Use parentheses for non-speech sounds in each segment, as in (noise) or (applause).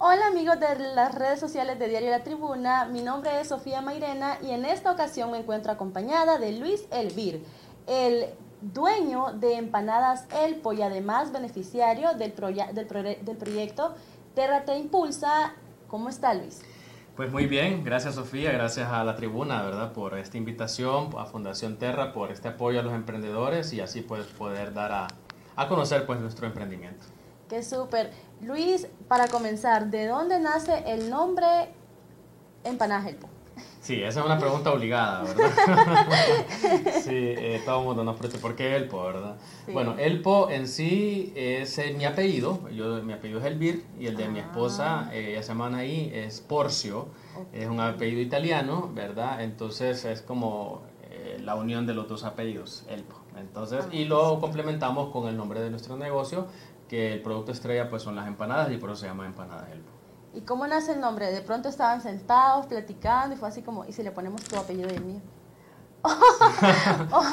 Hola amigos de las redes sociales de Diario La Tribuna, mi nombre es Sofía Mairena y en esta ocasión me encuentro acompañada de Luis Elvir, el dueño de Empanadas Elpo y además beneficiario del, del, del proyecto Terra Te Impulsa. ¿Cómo está Luis? Pues muy bien, gracias Sofía, gracias a la tribuna, ¿verdad? Por esta invitación, a Fundación Terra, por este apoyo a los emprendedores y así pues poder dar a, a conocer pues nuestro emprendimiento. Qué súper. Luis, para comenzar, ¿de dónde nace el nombre Empanadas Elpo? Sí, esa es una pregunta obligada, ¿verdad? (laughs) sí, eh, todo el mundo nos pregunta por qué Elpo, ¿verdad? Bueno, Elpo en sí es eh, mi apellido, yo, mi apellido es Elvir y el de mi esposa, ah. eh, ella se llama Anaí, es Porcio, es un apellido italiano, ¿verdad? Entonces es como la unión de los dos apellidos, Elpo. Entonces, ah, y lo complementamos con el nombre de nuestro negocio, que el producto estrella pues son las empanadas y por eso se llama Empanadas Elpo. ¿Y cómo nace el nombre? De pronto estaban sentados, platicando y fue así como, ¿y si le ponemos tu apellido y el mío?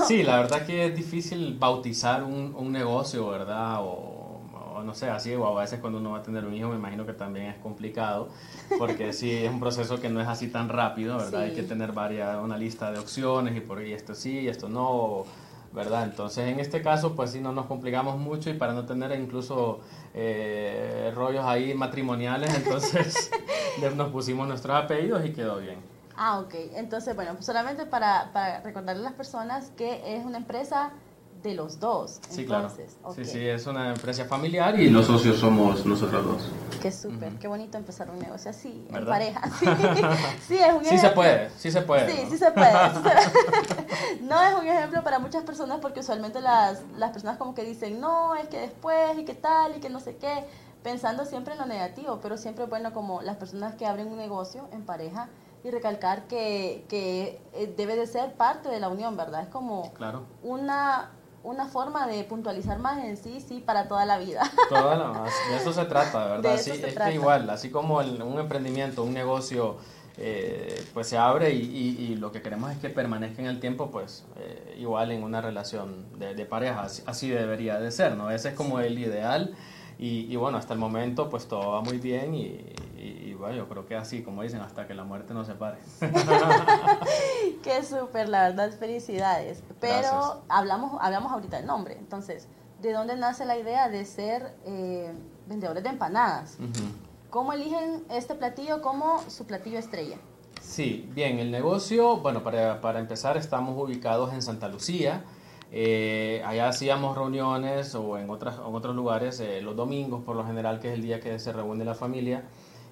sí, (laughs) la verdad que es difícil bautizar un, un negocio, ¿verdad? O, no sé, así, o a veces cuando uno va a tener un hijo me imagino que también es complicado, porque sí, es un proceso que no es así tan rápido, ¿verdad? Hay que tener varias, una lista de opciones y por ahí esto sí, y esto no, ¿verdad? Entonces, en este caso, pues sí, no nos complicamos mucho y para no tener incluso eh, rollos ahí matrimoniales, entonces (laughs) nos pusimos nuestros apellidos y quedó bien. Ah, ok. Entonces, bueno, solamente para, para recordarle a las personas que es una empresa de los dos. Sí, claro. Sí, sí, es una empresa familiar y los socios somos nosotros dos. Qué súper, qué bonito empezar un negocio así, en pareja. (laughs) Sí, es un sí se puede, sí se puede. Sí, sí se puede. no es un ejemplo para muchas personas porque usualmente las, las personas como que dicen, no, es que después y qué tal y que no sé qué, pensando siempre en lo negativo, pero siempre es bueno como las personas que abren un negocio en pareja y recalcar que, que eh, debe de ser parte de la unión, ¿verdad? Es como claro. una una forma de puntualizar más en sí, sí, para toda la vida. (laughs) Toda la, de eso se trata, ¿verdad? sí, es que igual, así como un emprendimiento, un negocio, eh, pues se abre y, y, lo que queremos es que permanezca en el tiempo, pues eh, igual en una relación de, de pareja, así, así, debería de ser, ¿no? Ese es como el ideal y, bueno, hasta el momento pues todo va muy bien y, bueno, yo creo que así, como dicen, hasta que la muerte nos separe. (laughs) Qué súper, la verdad, felicidades. Pero hablamos, hablamos ahorita del nombre, entonces, ¿de dónde nace la idea de ser eh, vendedores de empanadas? ¿Cómo eligen este platillo como su platillo estrella? Sí, bien, el negocio, bueno, para, para empezar estamos ubicados en Santa Lucía, eh, allá hacíamos reuniones o en, otras, en otros lugares eh, los domingos por lo general, que es el día que se reúne la familia.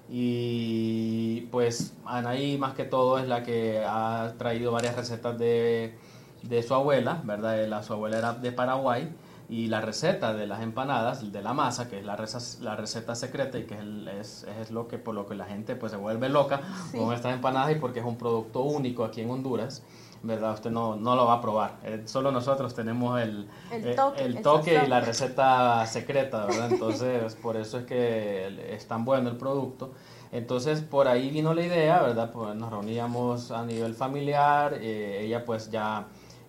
Y pues Anaí más que todo es la que ha traído varias recetas de, de su abuela, ¿verdad? La, su abuela era de Paraguay y la receta de las empanadas, de la masa, que es la, receta, la receta secreta y que es, es, lo que por lo que la gente pues se vuelve loca con estas empanadas y porque es un producto único aquí en Honduras. ¿Verdad? Usted no, no lo va a probar. Eh, solo nosotros tenemos el, el eh, toque, el toque y la receta secreta, ¿verdad? Entonces, por eso es que es tan bueno el producto. Entonces, por ahí vino la idea, ¿verdad? Pues nos reuníamos a nivel familiar, eh, ella pues ya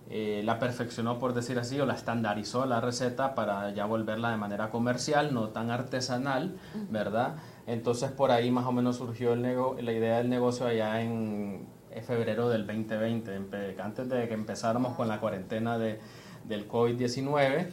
la perfeccionó, por decir así, o la estandarizó la receta para ya volverla de manera comercial, no tan artesanal, ¿verdad? Entonces, por ahí más o menos surgió el la idea del negocio allá en febrero del 2020, antes de que empezáramos con la cuarentena de, del COVID-19.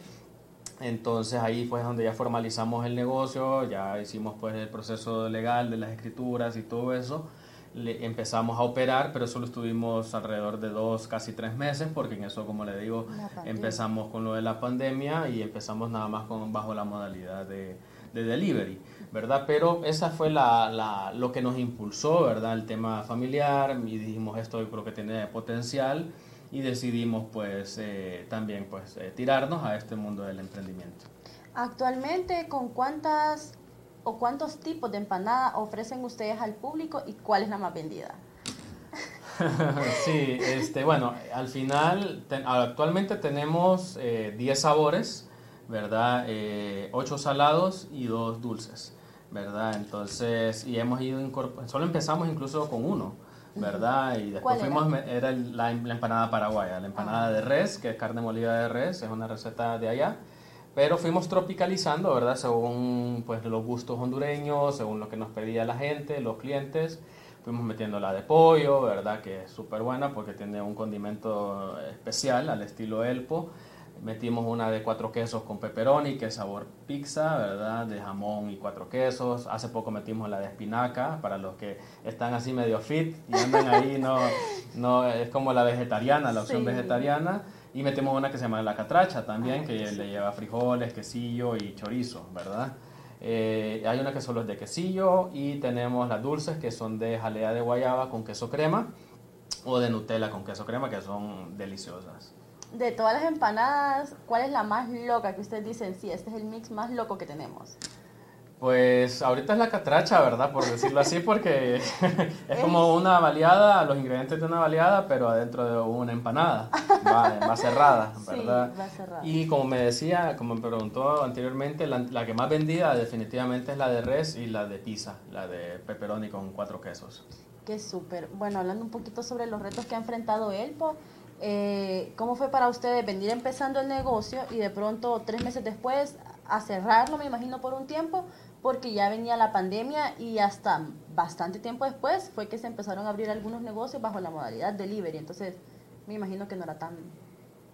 Entonces ahí fue donde ya formalizamos el negocio, ya hicimos pues el proceso legal de las escrituras y todo eso. Le empezamos a operar, pero solo estuvimos alrededor de dos, casi tres meses, porque en eso, como le digo, empezamos con lo de la pandemia y empezamos nada más con, bajo la modalidad de, de delivery. ¿verdad? Pero esa fue la, la, lo que nos impulsó, ¿verdad? El tema familiar y dijimos esto yo creo que tiene potencial y decidimos pues eh, también pues eh, tirarnos a este mundo del emprendimiento. Actualmente, ¿con cuántas o cuántos tipos de empanada ofrecen ustedes al público y cuál es la más vendida? (laughs) sí, este, bueno, al final, actualmente tenemos 10 eh, sabores, ¿verdad? Eh, 8 salados y 2 dulces, ¿verdad? Entonces, y hemos ido incorporando, solo empezamos incluso con uno, ¿verdad? Y después fuimos, era, la, empanada paraguaya, la empanada ah. de res, que es carne molida de res, es una receta de allá. Pero fuimos tropicalizando, ¿verdad? Según pues, los gustos hondureños, según lo que nos pedía la gente, los clientes. Fuimos metiendo la de pollo, ¿verdad? Que es súper buena porque tiene un condimento especial al estilo Elpo. Metimos una de cuatro quesos con pepperoni, que es sabor pizza, ¿verdad? De jamón y cuatro quesos. Hace poco metimos la de espinaca, para los que están así medio fit y andan ahí, no, no, es como la vegetariana, la opción vegetariana. Y metemos una que se llama la catracha también, ah, que le lleva frijoles, quesillo y chorizo, ¿verdad? Eh, hay una que solo es de quesillo y tenemos las dulces que son de jalea de guayaba con queso crema o de Nutella con queso crema que son deliciosas. De todas las empanadas, ¿cuál es la más loca que ustedes dicen? Sí, este es el mix más loco que tenemos. Pues ahorita es la catracha, ¿verdad? Por decirlo así, porque (laughs) es como una baleada, los ingredientes de una baleada, pero adentro de una empanada, va, cerrada, (laughs) ¿verdad? Sí, va cerrada. Y como me decía, como me preguntó anteriormente, la, que más vendida definitivamente es la de res y la de pizza, la de pepperoni con cuatro quesos. Qué súper. Bueno, hablando un poquito sobre los retos que ha enfrentado Elpo, eh, ¿cómo fue para ustedes venir empezando el negocio y de pronto tres meses después a cerrarlo, me imagino, por un tiempo? porque ya venía la pandemia y hasta bastante tiempo después fue que se empezaron a abrir algunos negocios bajo la modalidad delivery. Entonces, me imagino que no era tan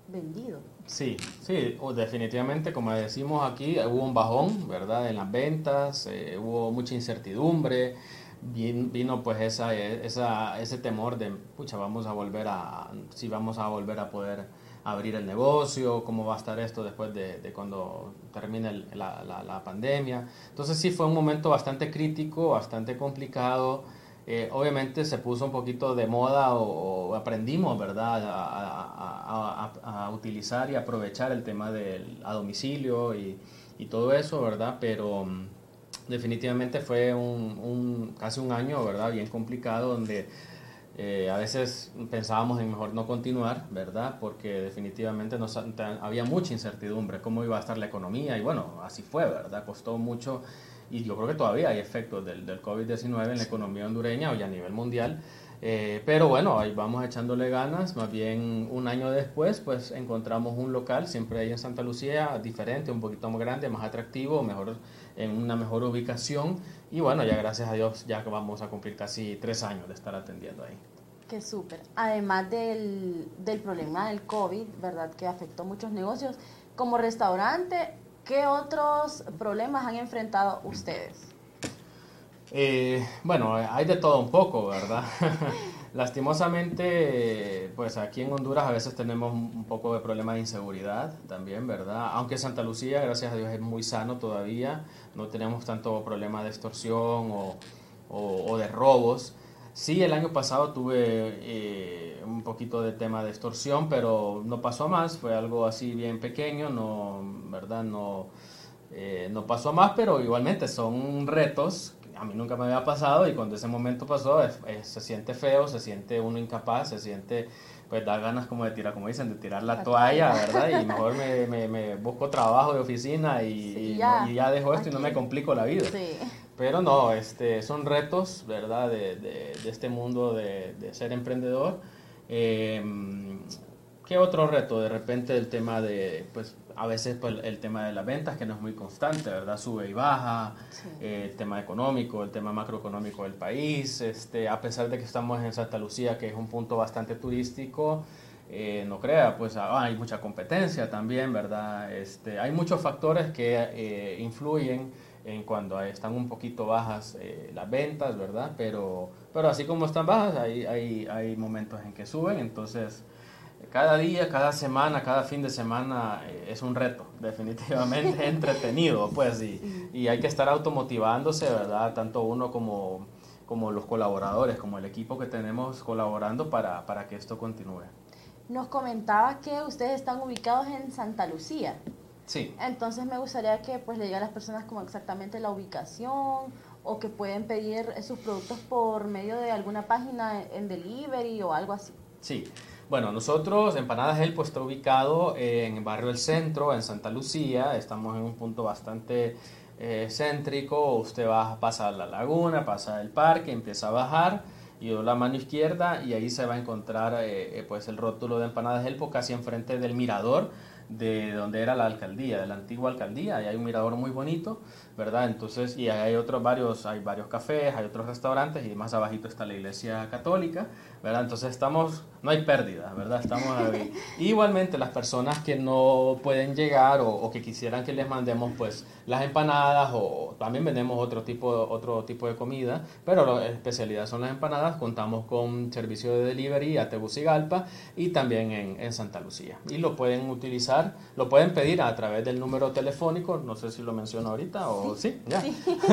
vendido. Sí, sí, definitivamente, como decimos aquí, hubo un bajón, ¿verdad? En las ventas, eh, hubo mucha incertidumbre, vino, pues esa, esa, ese temor de, pucha, vamos a volver a, si vamos a volver a poder abrir el negocio, cómo va a estar esto después de, cuando termine la, la, pandemia. Entonces sí fue un momento bastante crítico, bastante complicado. Eh, obviamente se puso un poquito de moda o, aprendimos, ¿verdad?, a, a, utilizar y aprovechar el tema del a domicilio y, y todo eso, ¿verdad? Pero mm, definitivamente fue un, un, casi un año, ¿verdad?, bien complicado donde eh, a veces pensábamos en mejor no continuar, ¿verdad? Porque definitivamente nos, había mucha incertidumbre, cómo iba a estar la economía y bueno, así fue, ¿verdad? Costó mucho y yo creo que todavía hay efectos del, del COVID-19 en la economía hondureña y a nivel mundial. Eh, pero bueno, ahí vamos echándole ganas. Más bien un año después, pues encontramos un local, siempre ahí en Santa Lucía, diferente, un poquito más grande, más atractivo, mejor, en una mejor ubicación. Y bueno, ya gracias a Dios, ya vamos a cumplir casi tres años de estar atendiendo ahí. Qué súper. Además del, del problema del COVID, ¿verdad? Que afectó muchos negocios. Como restaurante, ¿qué otros problemas han enfrentado ustedes? Eh, bueno, hay de todo un poco, ¿verdad? (laughs) Lastimosamente, pues aquí en Honduras a veces tenemos un poco de problema de inseguridad también, ¿verdad? Aunque Santa Lucía, gracias a Dios, es muy sano todavía, no tenemos tanto problema de extorsión o, de robos. Sí, el año pasado tuve eh, un poquito de tema de extorsión, pero no pasó más, fue algo así bien pequeño, no, ¿verdad? No, eh, no pasó más, pero igualmente son retos a mí nunca me había pasado y cuando ese momento pasó se siente feo, se siente uno incapaz, se siente, pues da ganas como de tirar, como dicen, de tirar la, toalla, ¿verdad? Y (laughs) mejor me, me, me, busco trabajo de oficina y, ya, dejo esto y no me complico la vida. Sí. Pero no, este, son retos, ¿verdad? De, de, de este mundo de, de ser emprendedor. Eh, ¿Qué otro reto? De repente el tema de, pues, a veces pues, el tema de las ventas, que no es muy constante, ¿verdad? Sube y baja, eh, el tema económico, el tema macroeconómico del país, este, a pesar de que estamos en Santa Lucía, que es un punto bastante turístico, eh, no crea, pues ah, hay mucha competencia también, ¿verdad? Este, hay muchos factores que eh, influyen en cuando están un poquito bajas las ventas, ¿verdad? Pero, pero así como están bajas, hay, hay, hay momentos en que suben, entonces cada día, cada semana, cada fin de semana eh, es un reto, (laughs) definitivamente (laughs) entretenido, pues, y, y, hay que estar automotivándose, ¿verdad? Tanto uno como, como los colaboradores, como el equipo que tenemos colaborando para, para que esto continúe. Nos comentaba que ustedes están ubicados en Santa Lucía. Sí. Entonces me gustaría que pues le diga a las personas como exactamente la ubicación o que pueden pedir sus productos por medio de alguna página en delivery o algo así. Sí. Bueno, nosotros, Empanadas El, pues está ubicado en el barrio El Centro, en Santa Lucía. Estamos en un punto bastante eh, céntrico. Usted va, pasa a la laguna, pasa el parque, empieza a bajar y la mano izquierda y ahí se va a encontrar eh, eh, pues el rótulo de Empanadas Elpo casi enfrente del mirador de donde era la alcaldía, de la antigua alcaldía, y hay un mirador muy bonito, ¿verdad? Entonces, y hay otros varios, hay varios cafés, hay otros restaurantes, y más abajito está la iglesia católica, ¿verdad? Entonces estamos, no hay pérdida, ¿verdad? Estamos ahí. (laughs) Igualmente, las personas que no pueden llegar o, o, que quisieran que les mandemos, pues, las empanadas, o también vendemos otro tipo, otro tipo de comida, pero la especialidad son las empanadas, contamos con servicio de delivery a Tegucigalpa y también en, en Santa Lucía. Y lo pueden utilizar lo pueden pedir a través del número telefónico, no sé si lo menciono ahorita o sí, ya.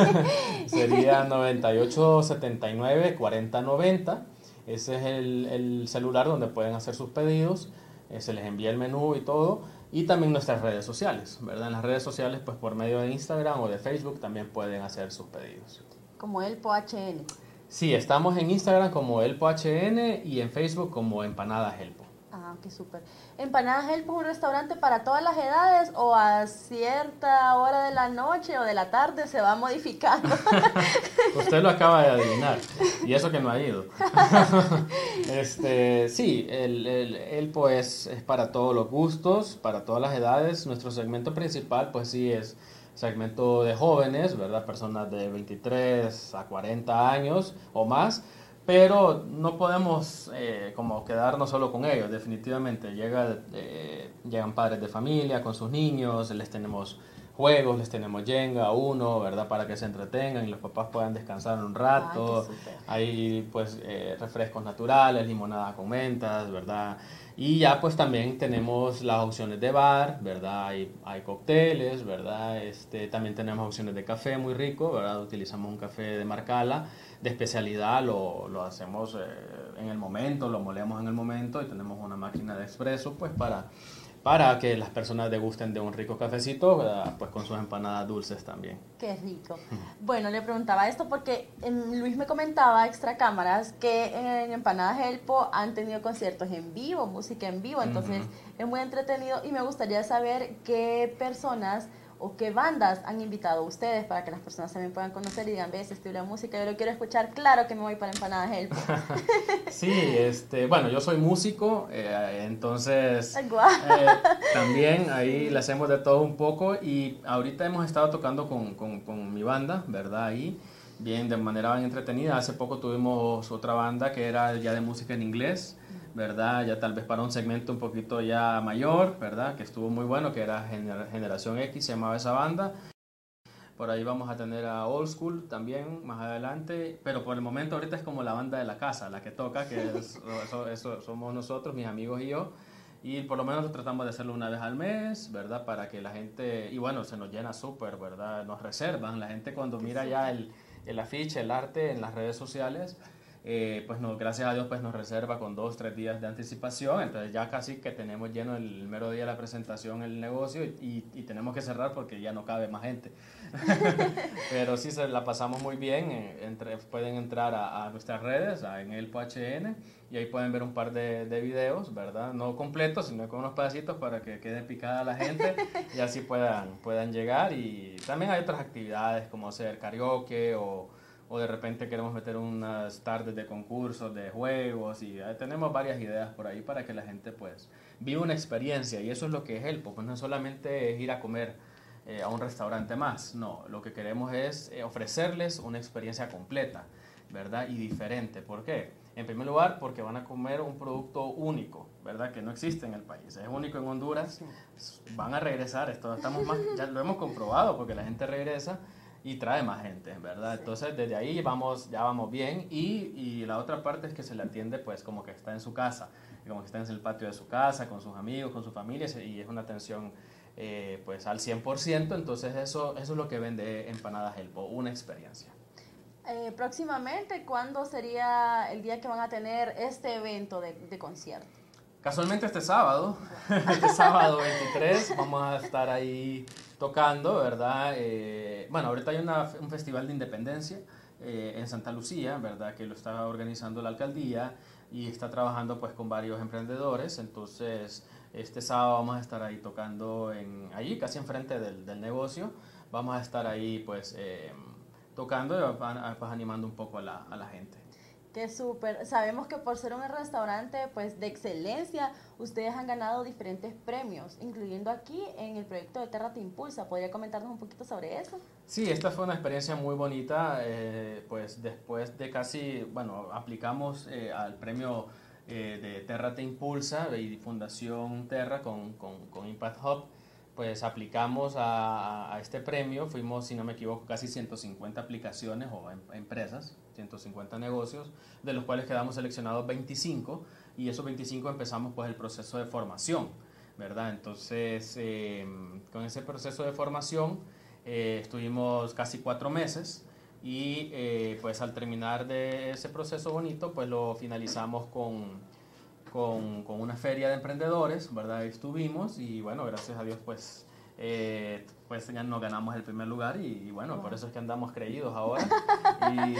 (laughs) Sería 9879 4090. Ese es el, el, celular donde pueden hacer sus pedidos. Eh, se les envía el menú y todo. Y también nuestras redes sociales, ¿verdad? En las redes sociales, pues por medio de Instagram o de Facebook también pueden hacer sus pedidos. Como el POHN. Sí, estamos en Instagram como el POHN y en Facebook como Empanadas Helpo. Ah, qué súper. ¿Empanadas Help es un restaurante para todas las edades o a cierta hora de la noche o de la tarde se va modificando? (laughs) Usted lo acaba de adivinar. Y eso que no ha ido. (laughs) este, sí, el, el, el pues es para todos los gustos, para todas las edades. Nuestro segmento principal pues sí es segmento de jóvenes, ¿verdad? Personas de 23 a 40 años o más pero no podemos eh, como quedarnos solo con ellos, definitivamente. Llega, eh, llegan padres de familia con sus niños, les tenemos juegos, les tenemos Jenga, uno, ¿verdad? Para que se entretengan y los papás puedan descansar un rato. Hay pues eh, refrescos naturales, limonada con mentas, ¿verdad? Y ya pues también tenemos las opciones de bar, ¿verdad? Hay, hay cócteles, ¿verdad? Este, también tenemos opciones de café muy rico, ¿verdad? Utilizamos un café de Marcala de especialidad, lo, lo hacemos eh, en el momento, lo molemos en el momento y tenemos una máquina de expreso pues para, para que las personas degusten de un rico cafecito, pues con sus empanadas dulces también. Qué rico. Bueno, le preguntaba esto porque Luis me comentaba extra cámaras que en Empanadas Elpo han tenido conciertos en vivo, música en vivo, entonces es muy entretenido y me gustaría saber qué personas o qué bandas han invitado a ustedes para que las personas también puedan conocer y digan, ves, estilo de música, yo lo quiero escuchar, claro que me voy para Empanadas Help. (laughs) sí, este, bueno, yo soy músico, eh, entonces eh, también ahí le hacemos de todo un poco y ahorita hemos estado tocando con, con, con mi banda, ¿verdad? Ahí bien, de manera bien entretenida. Hace poco tuvimos otra banda que era ya de música en inglés. ¿Verdad? Ya tal vez para un segmento un poquito ya mayor, ¿verdad? Que estuvo muy bueno, que era Generación X, se llamaba esa banda. Por ahí vamos a tener a Old School también más adelante, pero por el momento ahorita es como la banda de la casa, la que toca, que (laughs) eso, somos nosotros, mis amigos y yo. Y por lo menos tratamos de hacerlo una vez al mes, ¿verdad? Para que la gente, y bueno, se nos llena súper, ¿verdad? Nos reservan, la gente cuando mira ya el, el afiche, el arte en las redes sociales, eh, pues no, gracias a Dios pues nos reserva con dos, tres días de anticipación, entonces ya casi que tenemos lleno el mero día de la presentación el negocio y, y, tenemos que cerrar porque ya no cabe más gente. (laughs) Pero sí se la pasamos muy bien, eh, entre, pueden entrar a, a, nuestras redes, a, en el PHN, y ahí pueden ver un par de, de, videos, ¿verdad? No completos, sino con unos pedacitos para que quede picada la gente y así puedan, puedan llegar. Y también hay otras actividades como hacer karaoke o o de repente queremos meter unas tardes de concursos, de juegos y eh, tenemos varias ideas por ahí para que la gente pues viva una experiencia y eso es lo que es el pues no solamente es ir a comer eh, a un restaurante más, no, lo que queremos es eh, ofrecerles una experiencia completa, ¿verdad? Y diferente, ¿por qué? En primer lugar, porque van a comer un producto único, ¿verdad? Que no existe en el país, es único en Honduras, van a regresar, esto estamos más, ya lo hemos comprobado porque la gente regresa y trae más gente, ¿verdad? Entonces desde ahí vamos, ya vamos bien y, y, la otra parte es que se le atiende pues como que está en su casa, como que está en el patio de su casa, con sus amigos, con su familia y es una atención eh, pues al 100%, entonces eso, eso es lo que vende Empanadas Helpo, una experiencia. Eh, próximamente, ¿cuándo sería el día que van a tener este evento de, de concierto? Casualmente este sábado, (laughs) este sábado 23, vamos a estar ahí tocando, ¿verdad? Eh, bueno, ahorita hay una, un festival de independencia eh, en Santa Lucía, ¿verdad? Que lo está organizando la alcaldía y está trabajando pues con varios emprendedores, entonces este sábado vamos a estar ahí tocando en, allí, casi enfrente del, del negocio, vamos a estar ahí pues eh, tocando y pues, animando un poco a la, a la gente. Qué súper. Sabemos que por ser un restaurante pues de excelencia, ustedes han ganado diferentes premios, incluyendo aquí en el proyecto de Terra Te Impulsa. ¿Podría comentarnos un poquito sobre eso? Sí, esta fue una experiencia muy bonita. Eh, pues después de casi, bueno, aplicamos eh, al premio eh, de Terra Te Impulsa y Fundación Terra con, con, con Impact Hub pues aplicamos a, este premio, fuimos, si no me equivoco, casi 150 aplicaciones o em, empresas, 150 negocios, de los cuales quedamos seleccionados 25 y esos 25 empezamos pues el proceso de formación, ¿verdad? Entonces, eh, con ese proceso de formación eh, estuvimos casi cuatro meses y eh, pues al terminar de ese proceso bonito, pues lo finalizamos con con, con, una feria de emprendedores, ¿verdad? Estuvimos y bueno, gracias a Dios pues, eh, pues ya nos ganamos el primer lugar y, y bueno, por eso es que andamos creídos ahora. (laughs)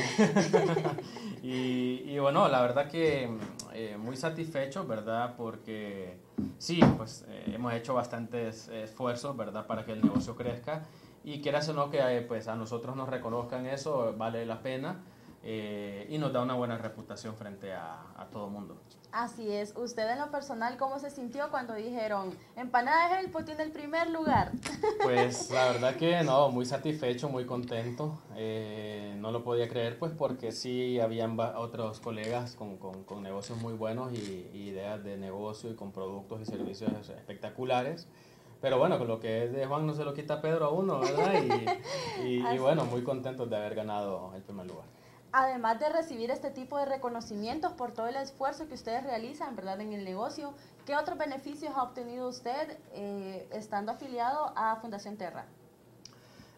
y, (laughs) y, y, bueno, la verdad que eh, muy satisfecho, ¿verdad? Porque sí, pues eh, hemos hecho bastantes esfuerzos, ¿verdad? Para que el negocio crezca y quieras o no que pues a nosotros nos reconozcan eso, vale la pena. Eh, y nos da una buena reputación frente a, a todo mundo. Así es. ¿Usted en lo personal cómo se sintió cuando dijeron Empanada Helpo tiene el primer lugar? (laughs) Pues la verdad que no, muy satisfecho, muy contento. Eh, no lo podía creer pues porque sí habían otros colegas con, con, con negocios muy buenos y, y, ideas de negocio y con productos y servicios espectaculares. Pero bueno, con lo que es de Juan no se lo quita Pedro a uno, ¿verdad? Y, y, y (laughs) bueno, muy contentos de haber ganado el primer lugar además de recibir este tipo de reconocimientos por todo el esfuerzo que ustedes realizan, ¿verdad?, en el negocio, ¿qué otros beneficios ha obtenido usted eh, estando afiliado a Fundación Terra?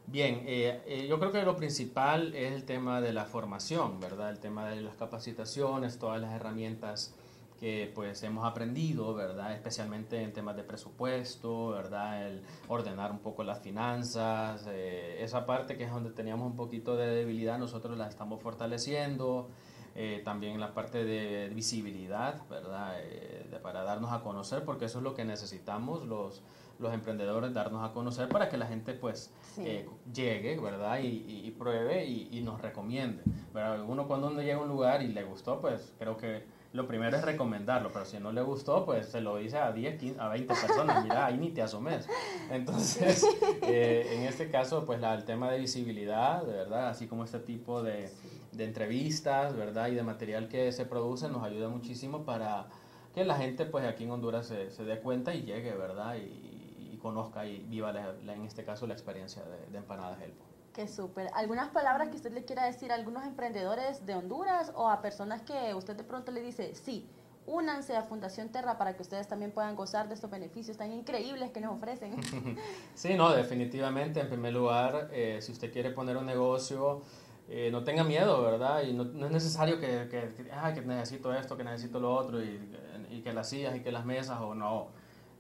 Bien, eh, eh, yo creo que lo principal es el tema de la formación, ¿verdad? El tema de las capacitaciones, todas las herramientas que pues hemos aprendido, ¿verdad? Especialmente en temas de presupuesto, ¿verdad? El ordenar un poco las finanzas, eh, esa parte que es donde teníamos un poquito de debilidad, nosotros la estamos fortaleciendo. Eh, también la parte de visibilidad, ¿verdad? Eh, de, para darnos a conocer, porque eso es lo que necesitamos los, los emprendedores, darnos a conocer para que la gente pues sí. eh, llegue, ¿verdad? Y, y, y pruebe y, y, nos recomiende. ¿verdad? Uno cuando uno llega a un lugar y le gustó, pues creo que lo primero es recomendarlo, pero si no le gustó, pues se lo dice a 10, 15, a 20 personas, mira, ahí ni te asomes. Entonces, (laughs) eh, en este caso, pues la, el tema de visibilidad, de verdad, así como este tipo de, de entrevistas, ¿verdad? Y de material que se produce nos ayuda muchísimo para que la gente, pues aquí en Honduras se, se dé cuenta y llegue, ¿verdad? Y, y conozca y viva, la, la, en este caso, la experiencia de, de Empanadas Helpo. Qué súper. ¿Algunas palabras que usted le quiera decir a algunos emprendedores de Honduras o a personas que usted de pronto le dice, sí, únanse a Fundación Terra para que ustedes también puedan gozar de estos beneficios tan increíbles que nos ofrecen? (laughs) sí, no, definitivamente. En primer lugar, eh, si usted quiere poner un negocio, eh, no tenga miedo, ¿verdad? Y no, no es necesario que, que, ah, que, necesito esto, que necesito lo otro, y que las sillas y que las mesas, o no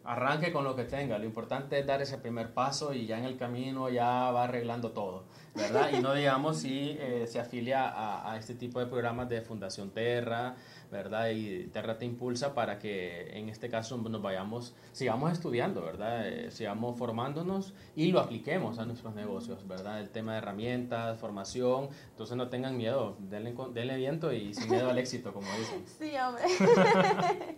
arranque con lo que tenga. Lo importante es dar ese primer paso y ya en el camino ya va arreglando todo, ¿verdad? Y no digamos si eh, se afilia a, a, este tipo de programas de Fundación Terra, ¿verdad? Y Terra te impulsa para que en este caso nos vayamos, sigamos estudiando, ¿verdad? Eh, sigamos formándonos y lo apliquemos a nuestros negocios, ¿verdad? El tema de herramientas, formación, entonces no tengan miedo, denle, denle viento y sin miedo al éxito, como dicen. Sí, hombre. (laughs)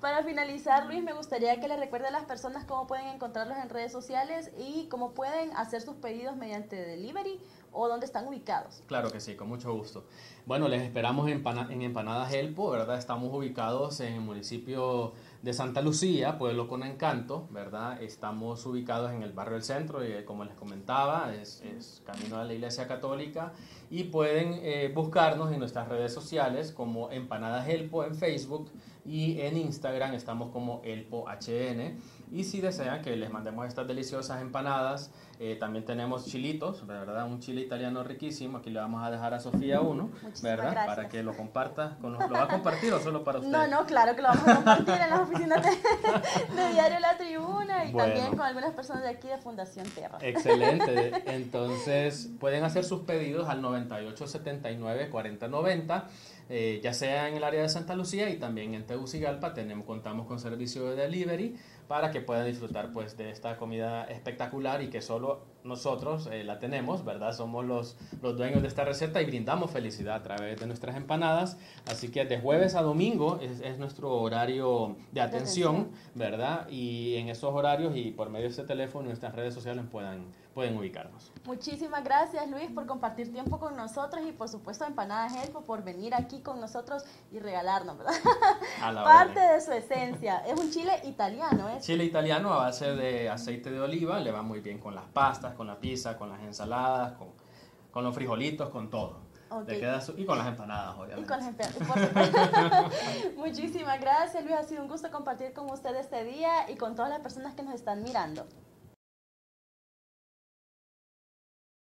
para finalizar, Luis, me gustaría que le recuerde a las personas cómo pueden encontrarlos en redes sociales y cómo pueden hacer sus pedidos mediante delivery o dónde están ubicados. Claro que sí, con mucho gusto. Bueno, les esperamos en, en Empanadas Helpo, ¿verdad? Estamos ubicados en el municipio de Santa Lucía, Pueblo con Encanto, ¿verdad? Estamos ubicados en el barrio del centro, y como les comentaba, es, es camino a la Iglesia Católica y pueden eh, buscarnos en nuestras redes sociales como Empanadas Helpo en Facebook y en Instagram estamos como Elpo HN. Y si desean que les mandemos estas deliciosas empanadas, eh, también tenemos chilitos, ¿verdad? Un chile italiano riquísimo. Aquí le vamos a dejar a Sofía uno, Muchísimas ¿verdad? gracias. Para que lo comparta. Con, ¿Lo va a compartir o solo para usted? No, no, claro que lo vamos a compartir en las oficinas de, Diario La Tribuna y también con algunas personas de aquí de Fundación Tierra. Excelente. Entonces, pueden hacer sus pedidos al 9879 4090. Eh, ya sea en el área de Santa Lucía y también en Tegucigalpa tenemos, contamos con servicio de delivery para que puedan disfrutar pues de esta comida espectacular y que solo nosotros eh, la tenemos, ¿verdad? Somos los, los dueños de esta receta y brindamos felicidad a través de nuestras empanadas. Así que de jueves a domingo es, es nuestro horario de atención, ¿verdad? Y en esos horarios y por medio de este teléfono y nuestras redes sociales puedan, pueden ubicarnos. Muchísimas gracias Luis por compartir tiempo con nosotros y por supuesto Empanadas Elfo por venir aquí con nosotros y regalarnos, ¿verdad? (laughs) Parte de su esencia. Es un chile italiano, ¿eh? Chile italiano a base de aceite de oliva, le va muy bien con las pastas, con la pizza, con las ensaladas, con, con los frijolitos, con todo. y con las empanadas, obviamente. Y con las empanadas, (laughs) (laughs) Muchísimas gracias, Luis. Ha sido un gusto compartir con usted este día y con todas las personas que nos están mirando.